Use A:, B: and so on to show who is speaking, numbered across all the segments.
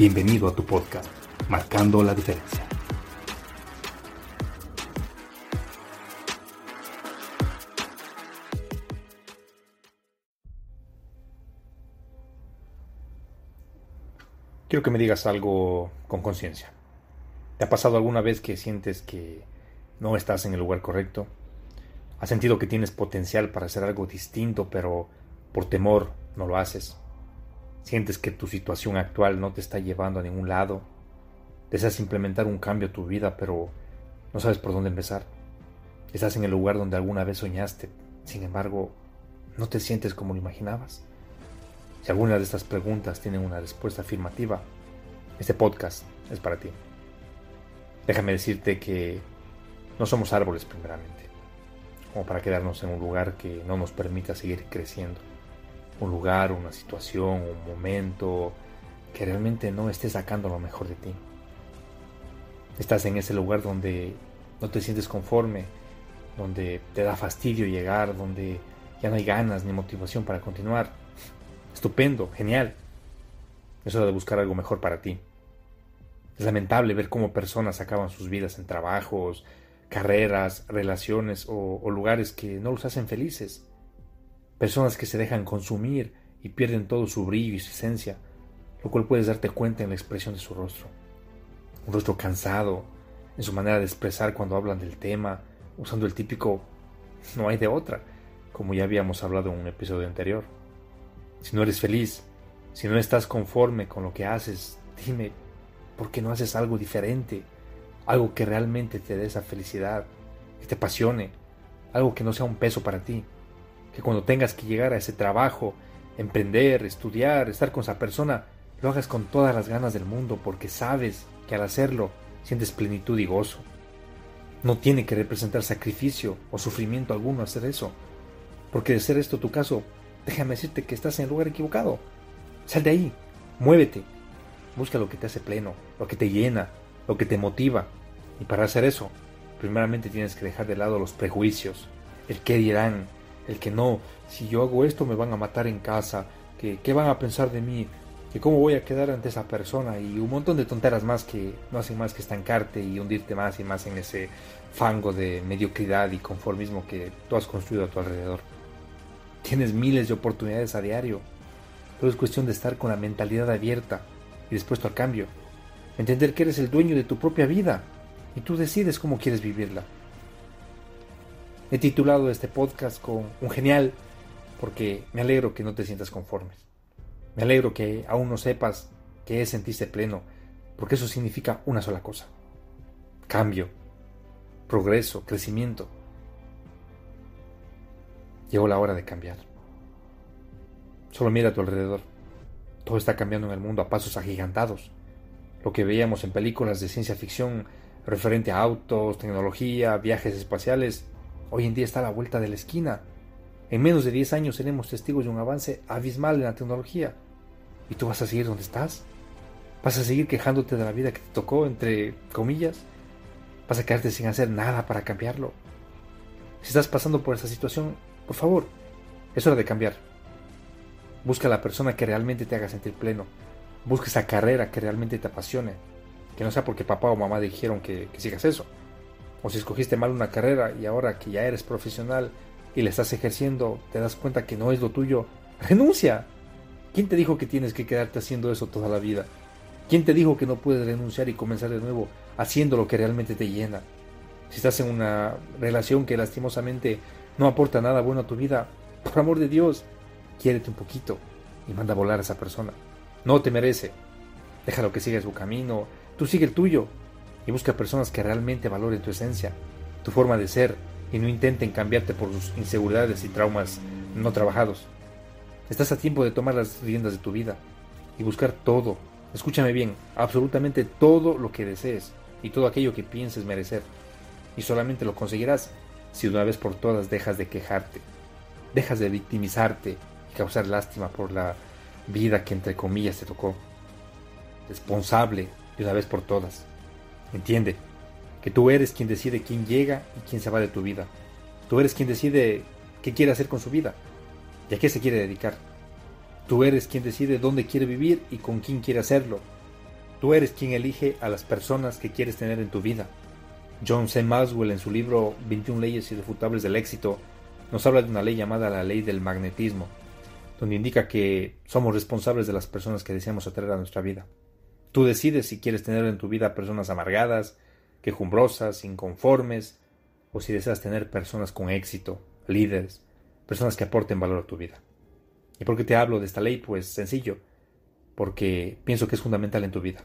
A: Bienvenido a tu podcast, Marcando la Diferencia. Quiero que me digas algo con conciencia. ¿Te ha pasado alguna vez que sientes que no estás en el lugar correcto? ¿Has sentido que tienes potencial para hacer algo distinto, pero por temor no lo haces. Sientes que tu situación actual no te está llevando a ningún lado. Deseas implementar un cambio a tu vida, pero no sabes por dónde empezar. Estás en el lugar donde alguna vez soñaste, sin embargo, no te sientes como lo imaginabas. Si alguna de estas preguntas tienen una respuesta afirmativa, este podcast es para ti. Déjame decirte que no somos árboles primeramente, como para quedarnos en un lugar que no nos permita seguir creciendo un lugar, una situación, un momento que realmente no esté sacando lo mejor de ti. Estás en ese lugar donde no te sientes conforme, donde te da fastidio llegar, donde ya no hay ganas ni motivación para continuar. Estupendo, genial. Es hora de buscar algo mejor para ti. Es lamentable ver cómo personas acaban sus vidas en trabajos, carreras, relaciones o, o lugares que no los hacen felices personas que se dejan consumir y pierden todo su brillo y su esencia, lo cual puedes darte cuenta en la expresión de su rostro. Un rostro cansado, en su manera de expresar cuando hablan del tema, usando el típico no hay de otra, como ya habíamos hablado en un episodio anterior. Si no eres feliz, si no estás conforme con lo que haces, dime, ¿por qué no haces algo diferente? Algo que realmente te dé esa felicidad, que te apasione, algo que no sea un peso para ti que cuando tengas que llegar a ese trabajo, emprender, estudiar, estar con esa persona, lo hagas con todas las ganas del mundo porque sabes que al hacerlo sientes plenitud y gozo. No tiene que representar sacrificio o sufrimiento alguno hacer eso, porque de ser esto tu caso, déjame decirte que estás en el lugar equivocado. Sal de ahí, muévete, busca lo que te hace pleno, lo que te llena, lo que te motiva. Y para hacer eso, primeramente tienes que dejar de lado los prejuicios, el qué dirán, el que no, si yo hago esto me van a matar en casa, que qué van a pensar de mí, que cómo voy a quedar ante esa persona y un montón de tonteras más que no hacen más que estancarte y hundirte más y más en ese fango de mediocridad y conformismo que tú has construido a tu alrededor. Tienes miles de oportunidades a diario, pero es cuestión de estar con la mentalidad abierta y dispuesto al cambio. Entender que eres el dueño de tu propia vida y tú decides cómo quieres vivirla. He titulado este podcast con un genial porque me alegro que no te sientas conformes. Me alegro que aún no sepas qué es sentirse pleno, porque eso significa una sola cosa. Cambio, progreso, crecimiento. Llegó la hora de cambiar. Solo mira a tu alrededor. Todo está cambiando en el mundo a pasos agigantados. Lo que veíamos en películas de ciencia ficción referente a autos, tecnología, viajes espaciales, hoy en día está a la vuelta de la esquina. En menos de 10 años seremos testigos de un avance abismal en la tecnología. ¿Y tú vas a seguir donde estás? ¿Vas a seguir quejándote de la vida que te tocó, entre comillas? ¿Vas a quedarte sin hacer nada para cambiarlo? Si estás pasando por esa situación, por favor, es hora de cambiar. Busca la persona que realmente te haga sentir pleno. Busca esa carrera que realmente te apasione. Que no sea porque papá o mamá dijeron que sigas eso o si escogiste mal una carrera y ahora que ya eres profesional y le estás ejerciendo, te das cuenta que no es lo tuyo, renuncia. ¿Quién te dijo que tienes que quedarte haciendo eso toda la vida? ¿Quién te dijo que no puedes renunciar y comenzar de nuevo haciendo lo que realmente te llena? Si estás en una relación que lastimosamente no aporta nada bueno a tu vida, por amor de Dios, quiérete un poquito y manda a volar a esa persona. No te merece. Déjalo que siga su camino, tú sigue el tuyo y busca personas que realmente valoren tu esencia, tu forma de ser y no intenten cambiarte por sus inseguridades y traumas no trabajados. Estás a tiempo de tomar las riendas de tu vida y buscar todo, escúchame bien, absolutamente todo lo que desees y todo aquello que pienses merecer. Y solamente lo conseguirás si una vez por todas dejas de quejarte, dejas de victimizarte y causar lástima por la vida que entre comillas te tocó. Responsable de una vez por todas. Entiende que tú eres quien decide quién llega y quién se va de tu vida. Tú eres quien decide qué quiere hacer con su vida y a qué se quiere dedicar. Tú eres quien decide dónde quiere vivir y con quién quiere hacerlo. Tú eres quien elige a las personas que quieres tener en tu vida. John C. Maxwell en su libro 21 leyes irrefutables del éxito nos habla de una ley llamada la ley del magnetismo, donde indica que somos responsables de las personas que deseamos atraer a nuestra vida. Tú decides si quieres tener en tu vida personas amargadas, quejumbrosas, inconformes, o si deseas tener personas con éxito, líderes, personas que aporten valor a tu vida. ¿Y por qué te hablo de esta ley? Pues sencillo, porque pienso que es fundamental en tu vida.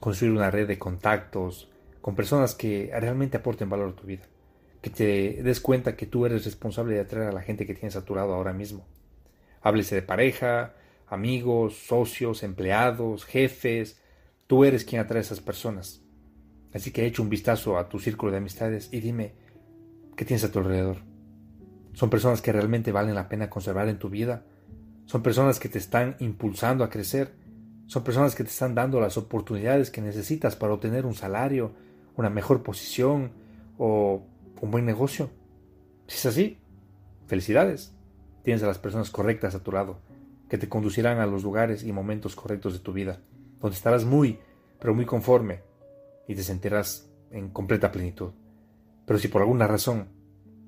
A: Construir una red de contactos con personas que realmente aporten valor a tu vida. Que te des cuenta que tú eres responsable de atraer a la gente que tienes a tu lado ahora mismo. Háblese de pareja, amigos, socios, empleados, jefes. Tú eres quien atrae a esas personas. Así que echa un vistazo a tu círculo de amistades y dime qué tienes a tu alrededor. Son personas que realmente valen la pena conservar en tu vida. Son personas que te están impulsando a crecer. Son personas que te están dando las oportunidades que necesitas para obtener un salario, una mejor posición o un buen negocio. Si es así, felicidades. Tienes a las personas correctas a tu lado, que te conducirán a los lugares y momentos correctos de tu vida, donde estarás muy, pero muy conforme y te sentirás en completa plenitud. Pero si por alguna razón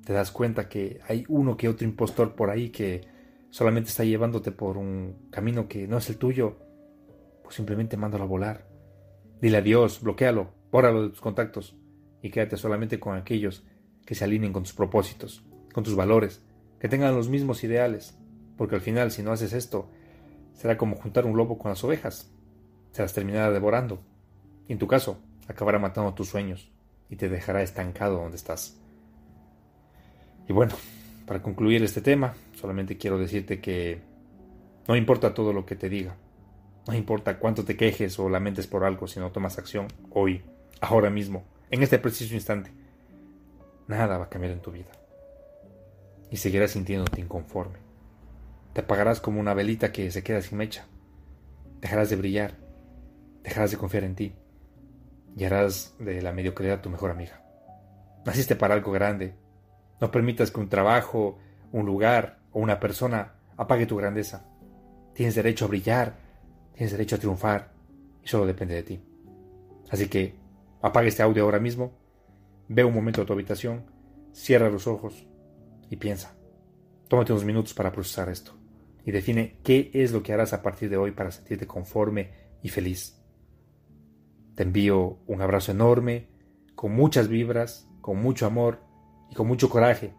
A: te das cuenta que hay uno que otro impostor por ahí que solamente está llevándote por un camino que no es el tuyo, pues simplemente mándalo a volar. Dile adiós, bloquealo, bórralo de tus contactos y quédate solamente con aquellos que se alineen con tus propósitos, con tus valores, que tengan los mismos ideales, porque al final si no haces esto, será como juntar un lobo con las ovejas, se las terminará devorando, y en tu caso, acabará matando tus sueños y te dejará estancado donde estás. Y bueno, para concluir este tema, solamente quiero decirte que no importa todo lo que te diga, no importa cuánto te quejes o lamentes por algo si no tomas acción hoy, ahora mismo, en este preciso instante, nada va a cambiar en tu vida. Y seguirás sintiéndote inconforme. Te apagarás como una velita que se queda sin mecha. Dejarás de brillar. Dejarás de confiar en ti. Y harás de la mediocridad tu mejor amiga. Naciste para algo grande no permitas que un trabajo, un lugar o una persona apague tu grandeza. Tienes derecho a brillar, tienes derecho a triunfar y solo depende de ti. Así que apaga este audio ahora mismo, ve un momento a tu habitación, cierra los ojos y piensa. Tómate unos minutos para procesar esto y define qué es lo que harás a partir de hoy para sentirte conforme y feliz. Te envío un abrazo enorme, con muchas vibras, con mucho amor y con mucho coraje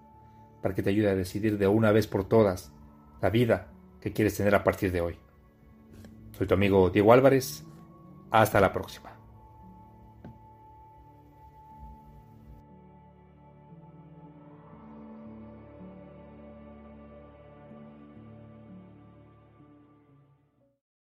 A: para que te ayude a decidir de una vez por todas la vida que quieres tener a partir de hoy. Soy tu amigo Diego Álvarez. Hasta la próxima.